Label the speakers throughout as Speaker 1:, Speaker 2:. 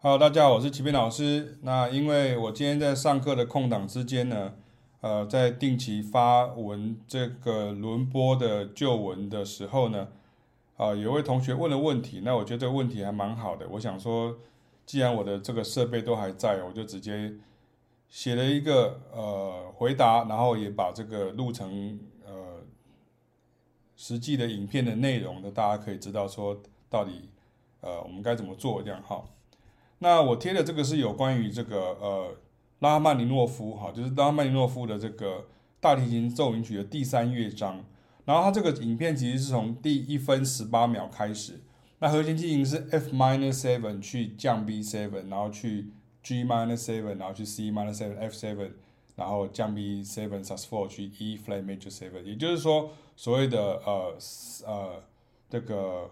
Speaker 1: 好大家好，我是齐斌老师。那因为我今天在上课的空档之间呢，呃，在定期发文这个轮播的旧文的时候呢，啊、有位同学问了问题，那我觉得这个问题还蛮好的。我想说，既然我的这个设备都还在，我就直接写了一个呃回答，然后也把这个录成呃实际的影片的内容呢，大家可以知道说到底呃我们该怎么做这样哈。那我贴的这个是有关于这个呃拉曼尼诺夫哈，就是拉曼尼诺夫的这个大提琴奏鸣曲的第三乐章。然后它这个影片其实是从第一分十八秒开始。那和弦进行是 F minor seven 去降 B seven，然后去 G minor seven，然后去 C minor seven，F seven，然后降 B seven sus four 去 E flat major seven。也就是说，所谓的呃呃这个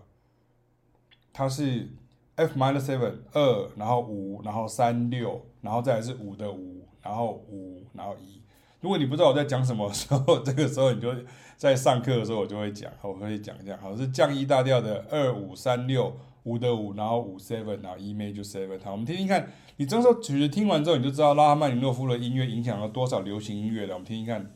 Speaker 1: 它是。F minor seven 二，然后五，然后三六，然后再来是五的五，然后五，然后一。如果你不知道我在讲什么时候，这个时候你就在上课的时候我就会讲，我可以讲一下，好是降一大调的二五三六，五的五，然后五 seven，然后 E major seven。好，我们听听看，你这时候曲子听完之后，你就知道拉赫曼尼诺夫的音乐影响了多少流行音乐了。我们听听看。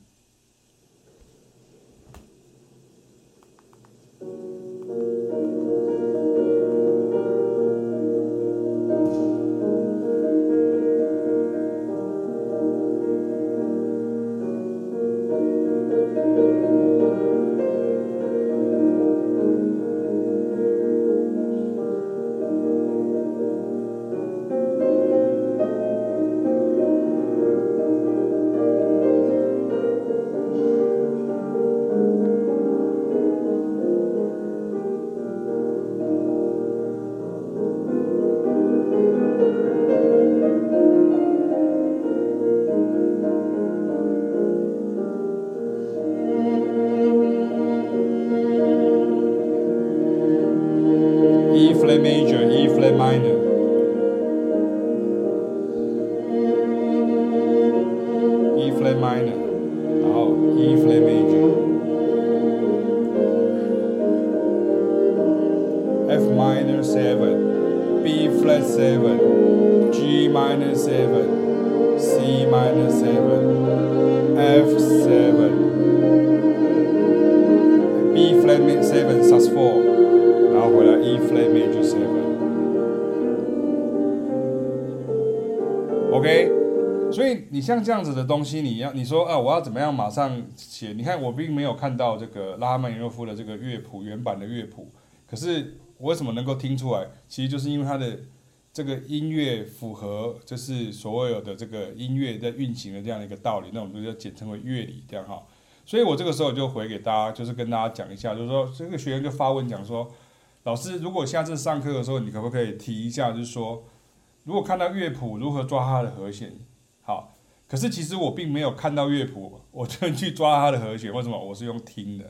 Speaker 1: 然后回来 E flat major seven，OK。所以你像这样子的东西，你要你说啊，我要怎么样马上写？你看我并没有看到这个拉赫曼尼诺夫的这个乐谱原版的乐谱，可是我为什么能够听出来？其实就是因为它的这个音乐符合，就是所有的这个音乐在运行的这样的一个道理，那我们就简称为乐理这样哈。所以我这个时候就回给大家，就是跟大家讲一下，就是说这个学员就发问讲说，老师，如果下次上课的时候，你可不可以提一下，就是说如果看到乐谱如何抓它的和弦？好。可是其实我并没有看到乐谱，我就去抓它的和弦。为什么？我是用听的。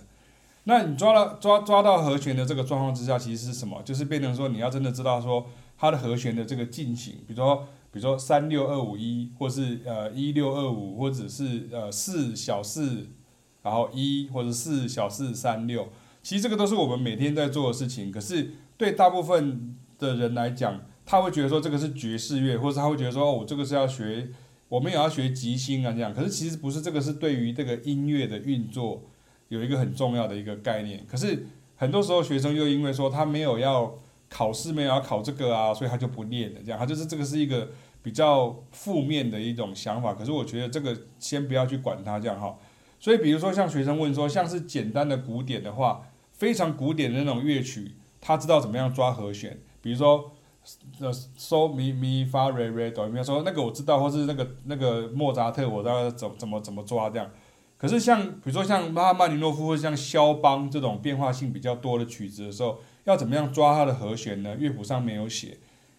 Speaker 1: 那你抓了抓抓到和弦的这个状况之下，其实是什么？就是变成说你要真的知道说它的和弦的这个进行，比如说比如说三六二五一，或是呃一六二五，或者是呃四小四，然后一或者四小四三六，其实这个都是我们每天在做的事情。可是对大部分的人来讲，他会觉得说这个是爵士乐，或者他会觉得说哦，我这个是要学。我们也要学即兴啊，这样。可是其实不是，这个是对于这个音乐的运作有一个很重要的一个概念。可是很多时候学生又因为说他没有要考试，没有要考这个啊，所以他就不练了。这样，他就是这个是一个比较负面的一种想法。可是我觉得这个先不要去管它，这样哈。所以比如说像学生问说，像是简单的古典的话，非常古典的那种乐曲，他知道怎么样抓和弦，比如说。呃，嗦咪咪发瑞瑞哆，有没有说那个我知道，或是那个那个莫扎特，我知道怎怎么怎么抓这样。可是像比如说像拉曼尼诺夫或像肖邦这种变化性比较多的曲子的时候，要怎么样抓它的和弦呢？乐谱上没有写，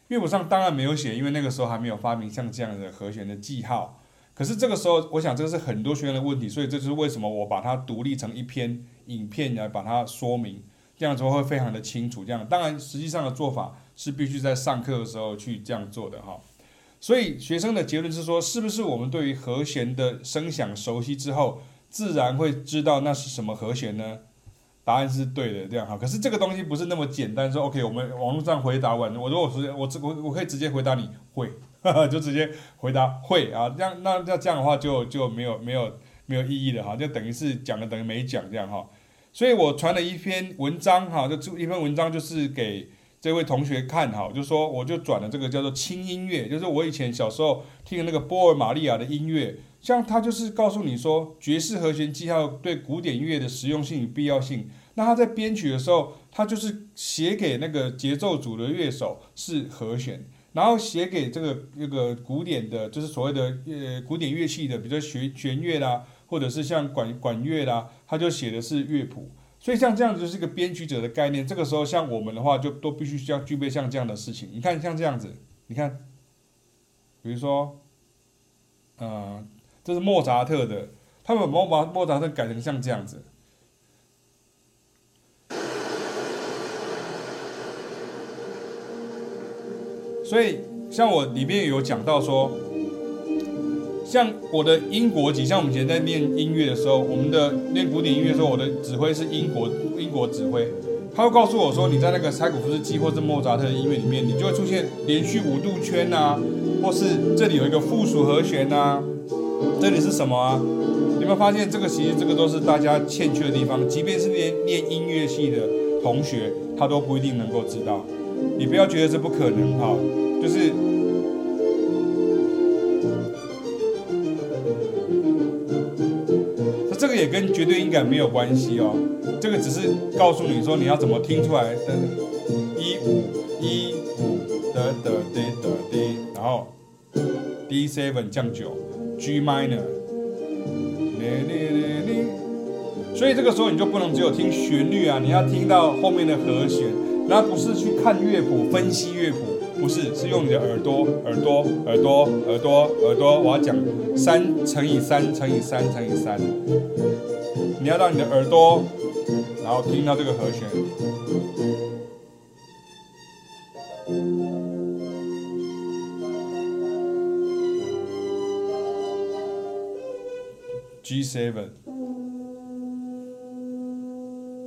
Speaker 1: 乐谱上当然没有写，因为那个时候还没有发明像这样的和弦的记号。可是这个时候，我想这是很多学员的问题，所以这就是为什么我把它独立成一篇影片来把它说明，这样子会非常的清楚。这样，当然实际上的做法。是必须在上课的时候去这样做的哈，所以学生的结论是说，是不是我们对于和弦的声响熟悉之后，自然会知道那是什么和弦呢？答案是对的，这样哈。可是这个东西不是那么简单，说 OK，我们网络上回答完，我如果直接我我我可以直接回答你会，就直接回答会啊，这样那那这样的话就就没有没有没有意义了哈，就等于是讲了等于没讲这样哈。所以我传了一篇文章哈，就一篇文章就是给这位同学看哈，就说我就转了这个叫做轻音乐，就是我以前小时候听的那个波尔玛利亚的音乐。像他就是告诉你说，爵士和弦记号对古典音乐的实用性与必要性。那他在编曲的时候，他就是写给那个节奏组的乐手是和弦，然后写给这个那个古典的，就是所谓的呃古典乐器的，比如说弦弦乐啦，或者是像管管乐啦，他就写的是乐谱。所以像这样子就是一个编曲者的概念。这个时候像我们的话，就都必须需要具备像这样的事情。你看像这样子，你看，比如说，嗯、这是莫扎特的，他们把莫莫扎特改成像这样子，所以像我里面有讲到说，像我的英国籍，像我们以前在练音乐的时候，我们的练古典音乐的时候，我的指挥是英国英国指挥，他会告诉我说，你在那个柴可夫斯基或是莫扎特的音乐里面，你就会出现连续五度圈呐、啊，或是这里有一个附属和弦呐、啊。这里是什么啊？你有没有发现这个？其实这个都是大家欠缺的地方。即便是念念音乐系的同学，他都不一定能够知道。你不要觉得这不可能哈，就是，这个也跟绝对音感没有关系哦。这个只是告诉你说你要怎么听出来的。一五一五的的的的的，然后 D seven 降九。G minor，所以这个时候你就不能只有听旋律啊，你要听到后面的和弦，那不是去看乐谱分析乐谱，不是，是用你的耳朵，耳朵，耳朵，耳朵，耳朵，我要讲三乘以三乘以三乘以三，你要让你的耳朵，然后听到这个和弦。G7，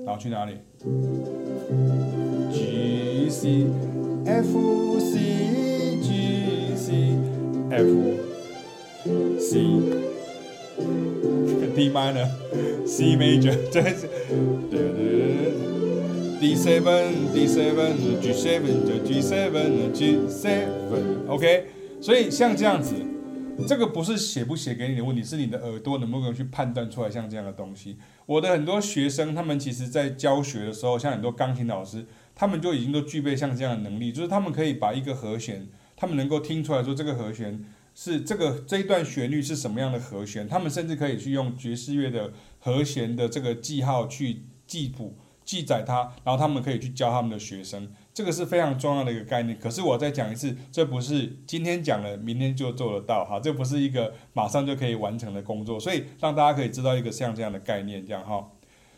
Speaker 1: 然后去哪里？？G C F C G C F C D minor C major，这 对对对，D seven D seven G seven G seven G seven，OK，所以像这样子。这个不是写不写给你的问题，是你的耳朵能不能去判断出来像这样的东西。我的很多学生，他们其实在教学的时候，像很多钢琴老师，他们就已经都具备像这样的能力，就是他们可以把一个和弦，他们能够听出来说这个和弦是这个这一段旋律是什么样的和弦，他们甚至可以去用爵士乐的和弦的这个记号去记谱记载它，然后他们可以去教他们的学生。这个是非常重要的一个概念，可是我再讲一次，这不是今天讲了，明天就做得到哈，这不是一个马上就可以完成的工作，所以让大家可以知道一个像这样的概念，这样哈，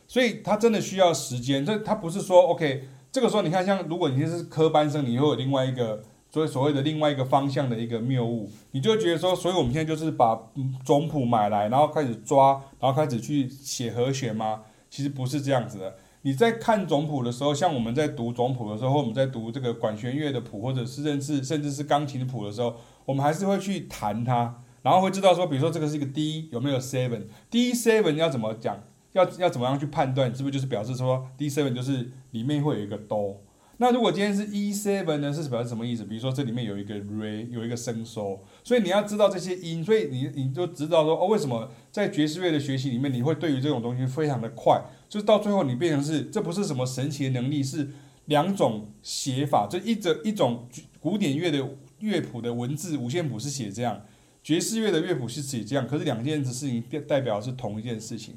Speaker 1: 所以它真的需要时间，这它不是说 OK，这个时候你看，像如果你是科班生，你会有另外一个所谓所谓的另外一个方向的一个谬误，你就觉得说，所以我们现在就是把总谱买来，然后开始抓，然后开始去写和弦吗？其实不是这样子的。你在看总谱的时候，像我们在读总谱的时候，或我们在读这个管弦乐的谱，或者是甚至甚至是钢琴的谱的时候，我们还是会去弹它，然后会知道说，比如说这个是一个 D 有没有 seven，D seven 要怎么讲，要要怎么样去判断，是不是就是表示说 D seven 就是里面会有一个哆？那如果今天是 E seven 呢，是表示什么意思？比如说这里面有一个 Re，有一个升 So，所以你要知道这些音，所以你你就知道说哦，为什么在爵士乐的学习里面，你会对于这种东西非常的快，就是到最后你变成是，这不是什么神奇的能力，是两种写法，这一种一种古典乐的乐谱的文字五线谱是写这样，爵士乐的乐谱是写这样，可是两件事情代表是同一件事情，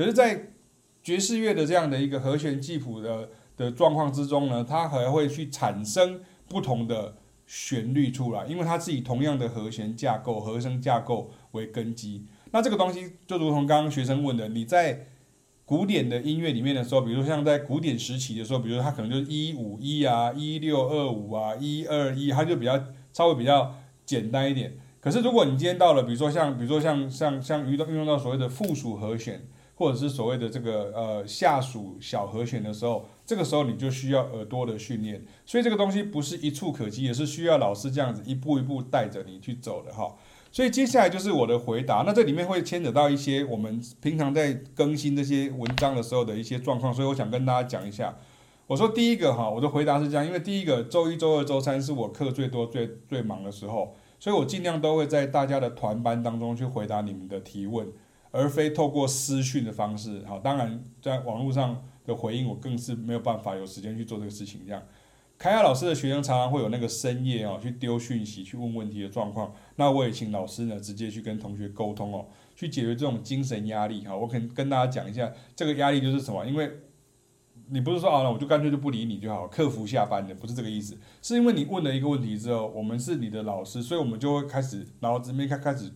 Speaker 1: 可是，在爵士乐的这样的一个和弦记谱的。的状况之中呢，它还会去产生不同的旋律出来，因为它是以同样的和弦架构、和声架构为根基。那这个东西就如同刚刚学生问的，你在古典的音乐里面的时候，比如说像在古典时期的时候，比如它可能就是一五一啊、一六二五啊、一二一，它就比较稍微比较简单一点。可是如果你今天到了，比如说像比如说像像像遇到运用到所谓的附属和弦。或者是所谓的这个呃下属小和弦的时候，这个时候你就需要耳朵的训练。所以这个东西不是一触可及，也是需要老师这样子一步一步带着你去走的哈。所以接下来就是我的回答，那这里面会牵扯到一些我们平常在更新这些文章的时候的一些状况，所以我想跟大家讲一下。我说第一个哈，我的回答是这样，因为第一个周一、周二、周三是我课最多、最最忙的时候，所以我尽量都会在大家的团班当中去回答你们的提问，而非透过私讯的方式。好，当然在网络上的回应，我更是没有办法有时间去做这个事情，这样。凯亚老师的学生常常会有那个深夜哦，去丢讯息、去问问题的状况。那我也请老师呢，直接去跟同学沟通哦，去解决这种精神压力哈。我可以跟大家讲一下，这个压力就是什么？因为你不是说啊，那我就干脆就不理你就好，客服下班的，不是这个意思。是因为你问了一个问题之后，我们是你的老师，所以我们就会开始脑子里面开开始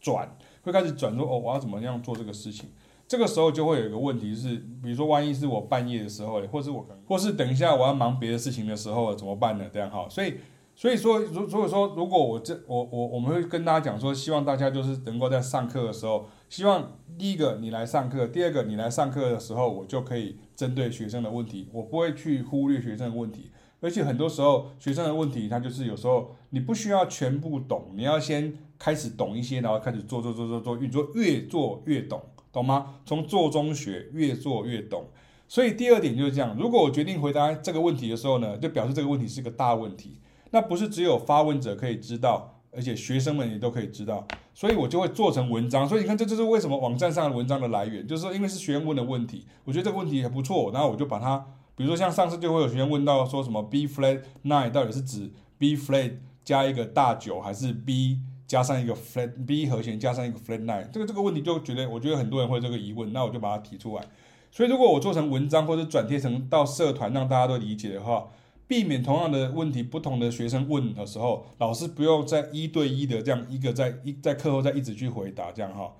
Speaker 1: 转，会开始转说哦，我要怎么样做这个事情。这个时候就会有一个问题是，比如说万一是我半夜的时候，或是我，或是等一下我要忙别的事情的时候怎么办呢？这样哈，所以所以说，如所以说，如果我这我我我们会跟大家讲说，希望大家就是能够在上课的时候，希望第一个你来上课，第二个你来上课的时候，我就可以针对学生的问题，我不会去忽略学生的问题，而且很多时候学生的问题，他就是有时候你不需要全部懂，你要先开始懂一些，然后开始做做做做做，你做越做越懂。懂吗？从做中学，越做越懂。所以第二点就是这样。如果我决定回答这个问题的时候呢，就表示这个问题是个大问题。那不是只有发问者可以知道，而且学生们也都可以知道。所以我就会做成文章。所以你看，这就是为什么网站上的文章的来源，就是说因为是学员问的问题，我觉得这个问题还不错，然后我就把它，比如说像上次就会有学员问到说什么 B flat nine 到底是指 B flat 加一个大九还是 B？加上一个 flat B 和弦，加上一个 flat nine，这个这个问题就觉得，我觉得很多人会有这个疑问，那我就把它提出来。所以如果我做成文章或者转贴成到社团，让大家都理解的话，避免同样的问题不同的学生问的时候，老师不用再一对一的这样一个在一在课后再一直去回答这样哈。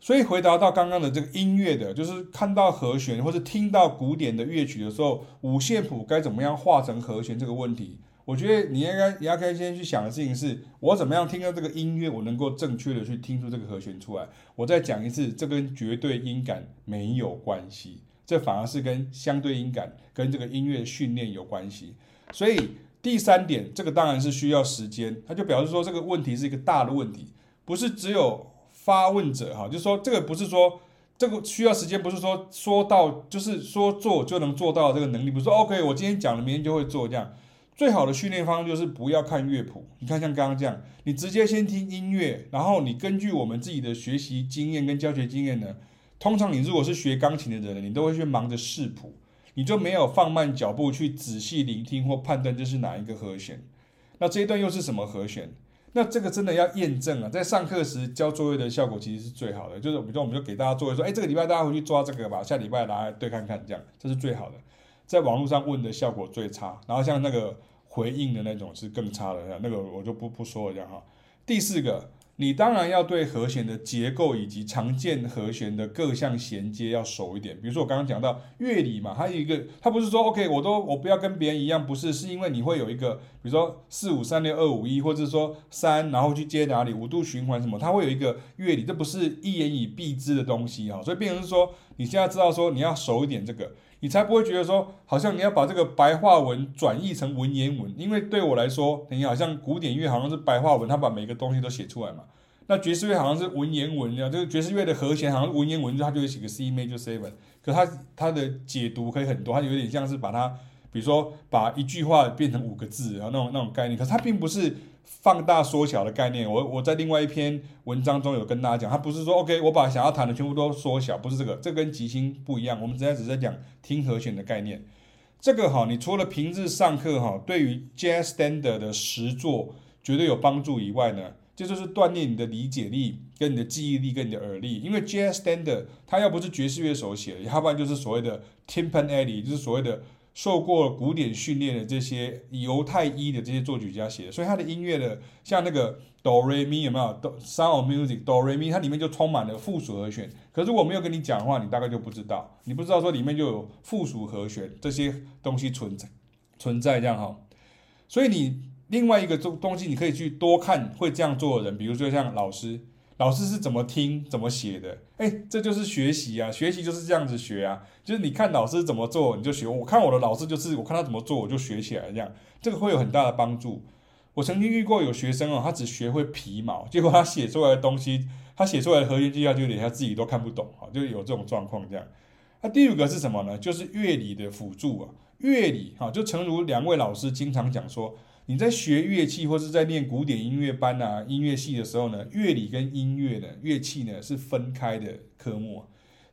Speaker 1: 所以回答到刚刚的这个音乐的，就是看到和弦或者听到古典的乐曲的时候，五线谱该怎么样画成和弦这个问题。我觉得你应该你要开先去想的事情是，我怎么样听到这个音乐，我能够正确的去听出这个和弦出来。我再讲一次，这跟绝对音感没有关系，这反而是跟相对音感跟这个音乐训练有关系。所以第三点，这个当然是需要时间，它就表示说这个问题是一个大的问题，不是只有发问者哈，就是说这个不是说这个需要时间，不是说说到就是说做就能做到这个能力，不是说 OK，我今天讲了，明天就会做这样。最好的训练方式就是不要看乐谱，你看像刚刚这样，你直接先听音乐，然后你根据我们自己的学习经验跟教学经验呢，通常你如果是学钢琴的人，你都会去忙着视谱，你就没有放慢脚步去仔细聆听或判断这是哪一个和弦，那这一段又是什么和弦？那这个真的要验证啊，在上课时交作业的效果其实是最好的，就是比如说我们就给大家作业说，哎，这个礼拜大家回去抓这个吧，下礼拜拿来对看看，这样这是最好的。在网络上问的效果最差，然后像那个回应的那种是更差的，那个我就不不说了哈。第四个，你当然要对和弦的结构以及常见和弦的各项衔接要熟一点。比如说我刚刚讲到乐理嘛，它有一个，它不是说 OK，我都我不要跟别人一样，不是，是因为你会有一个，比如说四五三六二五一，或者说三，然后去接哪里五度循环什么，它会有一个乐理，这不是一言以蔽之的东西哈。所以变成是说，你现在知道说你要熟一点这个。你才不会觉得说，好像你要把这个白话文转译成文言文，因为对我来说，你好像古典乐好像是白话文，他把每个东西都写出来嘛。那爵士乐好像是文言文，这个爵士乐的和弦好像文言文，就他就会写个 C major seven，可他他的解读可以很多，他有点像是把它，比如说把一句话变成五个字，然后那种那种概念，可是它并不是。放大缩小的概念，我我在另外一篇文章中有跟大家讲，他不是说 OK，我把想要弹的全部都缩小，不是这个，这跟即兴不一样。我们现在只是在讲听和弦的概念。这个哈，你除了平日上课哈，对于 Jazz Standard 的实作绝对有帮助以外呢，这就是锻炼你的理解力、跟你的记忆力、跟你的耳力。因为 Jazz Standard 它要不是爵士乐手写的，要不然就是所谓的 Timpanelli，就是所谓的。受过古典训练的这些犹太裔的这些作曲家写的，所以他的音乐的像那个哆瑞咪有没有？哆 Sound of Music 哆瑞咪，它里面就充满了附属和弦。可是我没有跟你讲的话，你大概就不知道，你不知道说里面就有附属和弦这些东西存在存在这样哈。所以你另外一个东东西，你可以去多看会这样做的人，比如说像老师，老师是怎么听、怎么写的？哎，这就是学习啊！学习就是这样子学啊，就是你看老师怎么做，你就学。我看我的老师就是，我看他怎么做，我就学起来这样。这个会有很大的帮助。我曾经遇过有学生哦，他只学会皮毛，结果他写出来的东西，他写出来的核心计划就连他自己都看不懂啊，就有这种状况这样。那第五个是什么呢？就是乐理的辅助啊，乐理哈，就诚如两位老师经常讲说。你在学乐器或是在念古典音乐班啊、音乐系的时候呢，乐理跟音乐的、乐器呢是分开的科目啊。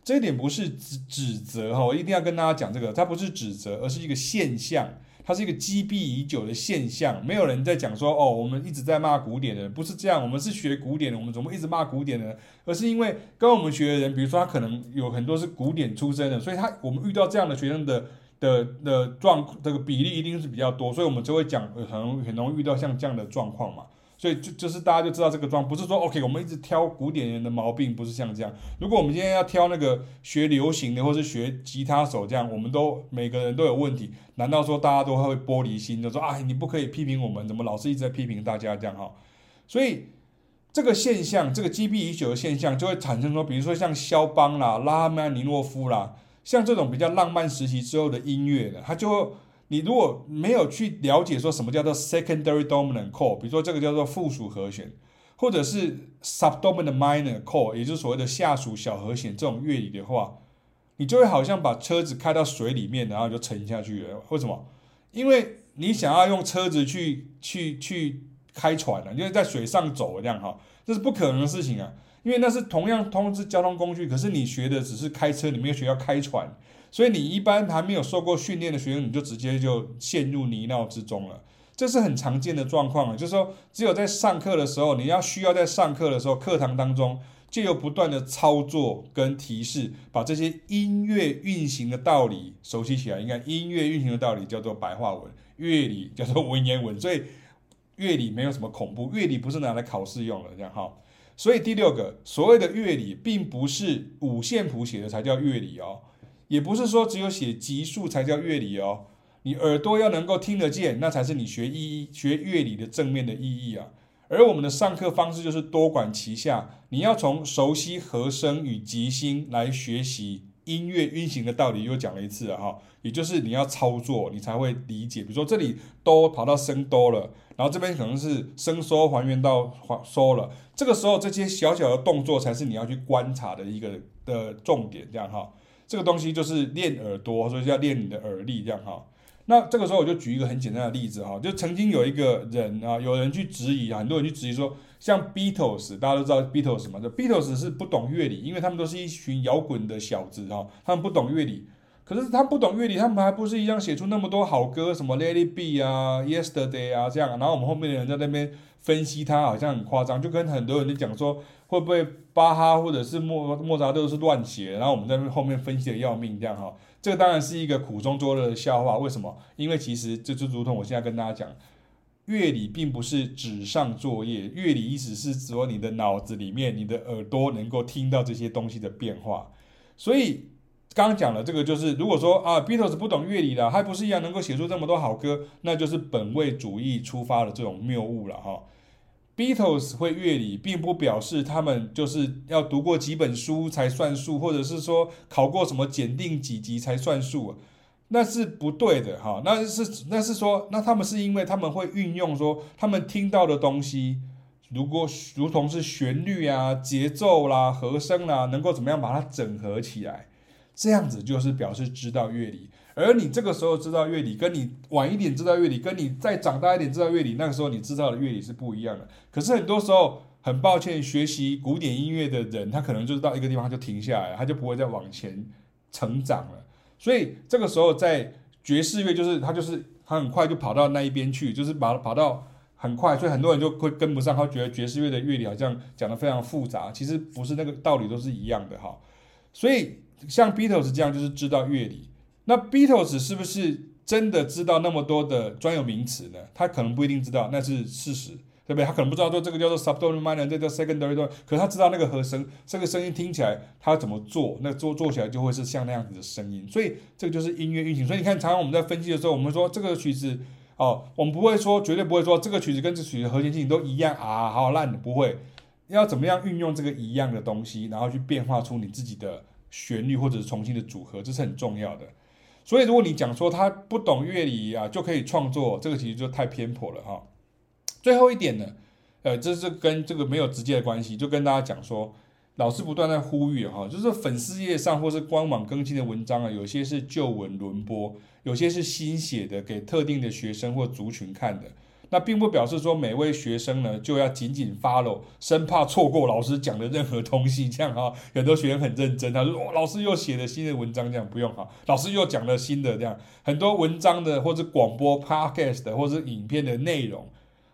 Speaker 1: 这一点不是指指责哈，我一定要跟大家讲这个，它不是指责，而是一个现象，它是一个积弊已久的现象。没有人在讲说哦，我们一直在骂古典的，不是这样，我们是学古典的，我们怎么一直骂古典的？而是因为跟我们学的人，比如说他可能有很多是古典出身的，所以他我们遇到这样的学生的。的的状这个比例一定是比较多，所以我们就会讲很很容易遇到像这样的状况嘛，所以就就是大家就知道这个状，不是说 OK 我们一直挑古典人的毛病，不是像这样。如果我们今天要挑那个学流行的或是学吉他手这样，我们都每个人都有问题，难道说大家都会玻璃心，就说啊你不可以批评我们，怎么老是一直在批评大家这样哈？所以这个现象，这个积弊已久的现象，就会产生说，比如说像肖邦啦、拉曼尼诺夫啦。像这种比较浪漫时期之后的音乐呢，它就你如果没有去了解说什么叫做 secondary dominant chord，比如说这个叫做附属和弦，或者是 subdominant minor chord，也就是所谓的下属小和弦这种乐理的话，你就会好像把车子开到水里面，然后就沉下去了。为什么？因为你想要用车子去去去开船了，因为在水上走这样哈，这是不可能的事情啊。因为那是同样通知交通工具，可是你学的只是开车，你没有学要开船，所以你一般还没有受过训练的学生，你就直接就陷入泥淖之中了。这是很常见的状况，就是说，只有在上课的时候，你要需要在上课的时候，课堂当中就有不断的操作跟提示，把这些音乐运行的道理熟悉起来。应该音乐运行的道理叫做白话文，乐理叫做文言文，所以乐理没有什么恐怖，乐理不是拿来考试用的，这样哈。所以第六个所谓的乐理，并不是五线谱写的才叫乐理哦，也不是说只有写级数才叫乐理哦。你耳朵要能够听得见，那才是你学意义、学乐理的正面的意义啊。而我们的上课方式就是多管齐下，你要从熟悉和声与即兴来学习音乐运行的道理。又讲了一次哈，也就是你要操作，你才会理解。比如说这里哆跑到升哆了。然后这边可能是升收还原到还收了，这个时候这些小小的动作才是你要去观察的一个的重点，这样哈。这个东西就是练耳朵，所以要练你的耳力，这样哈。那这个时候我就举一个很简单的例子哈，就曾经有一个人啊，有人去质疑啊，很多人去质疑说，像 Beatles，大家都知道 Beatles 嘛，这 Beatles 是不懂乐理，因为他们都是一群摇滚的小子哈，他们不懂乐理。可是他不懂乐理，他们还不是一样写出那么多好歌，什么 Let It Be 啊，Yesterday 啊这样。然后我们后面的人在那边分析他，好像很夸张，就跟很多人在讲说，会不会巴哈或者是莫莫扎特是乱写，然后我们在后面分析的要命这样哈。这个当然是一个苦中作乐的笑话。为什么？因为其实这就如同我现在跟大家讲，乐理并不是纸上作业，乐理意思是说你的脑子里面，你的耳朵能够听到这些东西的变化，所以。刚刚讲了这个，就是如果说啊，Beatles 不懂乐理了，还不是一样能够写出这么多好歌，那就是本位主义出发的这种谬误了哈。Beatles 会乐理，并不表示他们就是要读过几本书才算数，或者是说考过什么检定几级才算数，那是不对的哈。那是那是说，那他们是因为他们会运用说他们听到的东西，如果如同是旋律啊、节奏啦、和声啦，能够怎么样把它整合起来。这样子就是表示知道乐理，而你这个时候知道乐理，跟你晚一点知道乐理，跟你再长大一点知道乐理，那个时候你知道的乐理是不一样的。可是很多时候，很抱歉，学习古典音乐的人，他可能就是到一个地方就停下来，他就不会再往前成长了。所以这个时候，在爵士乐就是他就是他很快就跑到那一边去，就是把跑到很快，所以很多人就会跟不上，他觉得爵士乐的乐理好像讲的非常复杂，其实不是那个道理都是一样的哈。所以。像 Beatles 这样就是知道乐理，那 Beatles 是不是真的知道那么多的专有名词呢？他可能不一定知道，那是事实，对不对？他可能不知道说这个叫做 subdominant minor，这叫 secondary dominant，可是他知道那个和声，这个声音听起来他怎么做，那做做起来就会是像那样子的声音，所以这个就是音乐运行。所以你看，常常我们在分析的时候，我们说这个曲子哦，我们不会说绝对不会说这个曲子跟这曲子和弦进行都一样啊，好烂的不会。要怎么样运用这个一样的东西，然后去变化出你自己的旋律或者是重新的组合，这是很重要的。所以如果你讲说他不懂乐理啊就可以创作，这个其实就太偏颇了哈。最后一点呢，呃，这是跟这个没有直接的关系，就跟大家讲说，老师不断在呼吁哈，就是粉丝页上或是官网更新的文章啊，有些是旧文轮播，有些是新写的，给特定的学生或族群看的。那并不表示说每位学生呢就要紧紧 follow，生怕错过老师讲的任何东西，这样哈。很多学生很认真，他说：“，老师又写了新的文章，这样不用哈。”老师又讲了新的这样很多文章的或者广播 podcast 的或者影片的内容。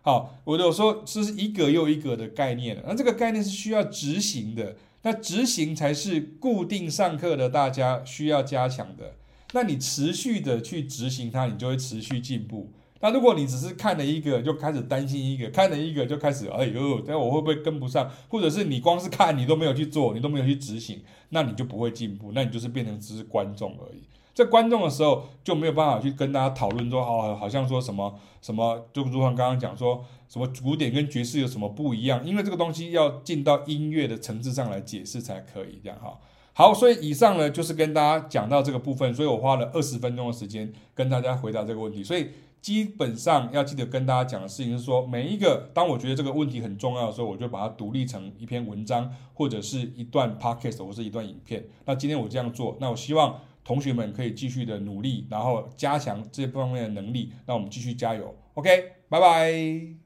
Speaker 1: 好，我有说这是一个又一个的概念，那这个概念是需要执行的，那执行才是固定上课的大家需要加强的。那你持续的去执行它，你就会持续进步。那如果你只是看了一个就开始担心一个，看了一个就开始哎呦，这我会不会跟不上？或者是你光是看你都没有去做，你都没有去执行，那你就不会进步，那你就是变成只是观众而已。在观众的时候就没有办法去跟大家讨论说，哦，好像说什么什么，就如同刚刚讲说什么古典跟爵士有什么不一样？因为这个东西要进到音乐的层次上来解释才可以，这样哈。好，所以以上呢就是跟大家讲到这个部分，所以我花了二十分钟的时间跟大家回答这个问题，所以。基本上要记得跟大家讲的事情是说，每一个当我觉得这个问题很重要的时候，我就把它独立成一篇文章，或者是一段 podcast，或是一段影片。那今天我这样做，那我希望同学们可以继续的努力，然后加强这方面的能力。那我们继续加油，OK，拜拜。